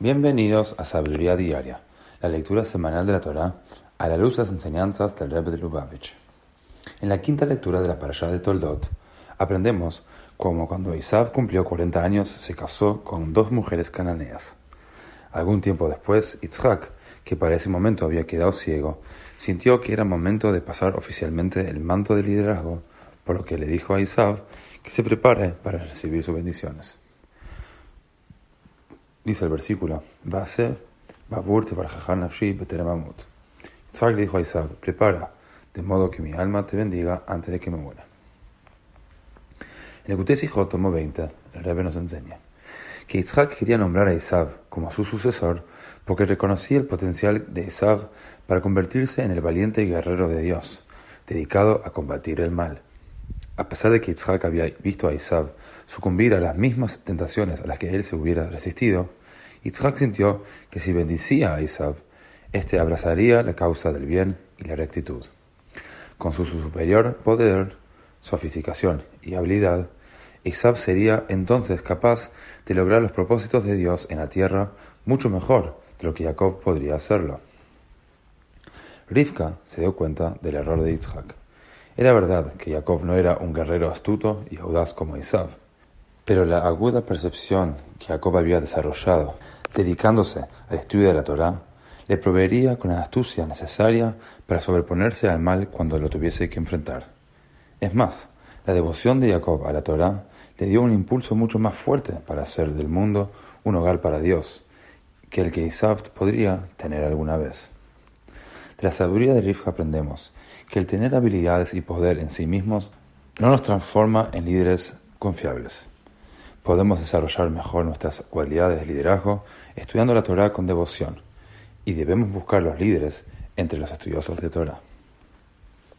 Bienvenidos a Sabiduría Diaria, la lectura semanal de la Torá a la luz de las enseñanzas del Rebbe de Lubavitch. En la quinta lectura de la Parashá de Toldot, aprendemos cómo cuando Isaac cumplió 40 años se casó con dos mujeres cananeas. Algún tiempo después, Yitzhak, que para ese momento había quedado ciego, sintió que era momento de pasar oficialmente el manto de liderazgo, por lo que le dijo a Isaac que se prepare para recibir sus bendiciones. Dice el versículo. Isaac le dijo a Isaac, prepara, de modo que mi alma te bendiga antes de que me muera. En el Hijo tomo 20, el Rebbe nos enseña que Isaac quería nombrar a Isaac como su sucesor porque reconocía el potencial de Isaac para convertirse en el valiente guerrero de Dios, dedicado a combatir el mal. A pesar de que Isaac había visto a Isaac sucumbir a las mismas tentaciones a las que él se hubiera resistido, Isaac sintió que si bendicía a Isaac, éste abrazaría la causa del bien y la rectitud. Con su superior poder, sofisticación y habilidad, Isaac sería entonces capaz de lograr los propósitos de Dios en la tierra mucho mejor de lo que Jacob podría hacerlo. Rivka se dio cuenta del error de Isaac. Era verdad que Jacob no era un guerrero astuto y audaz como Isaac, pero la aguda percepción que Jacob había desarrollado, dedicándose al estudio de la Torá, le proveería con la astucia necesaria para sobreponerse al mal cuando lo tuviese que enfrentar. Es más, la devoción de Jacob a la Torá le dio un impulso mucho más fuerte para hacer del mundo un hogar para Dios, que el que Isaac podría tener alguna vez. De la sabiduría de Rifka aprendemos que el tener habilidades y poder en sí mismos no nos transforma en líderes confiables. Podemos desarrollar mejor nuestras cualidades de liderazgo estudiando la Torah con devoción y debemos buscar los líderes entre los estudiosos de Torah.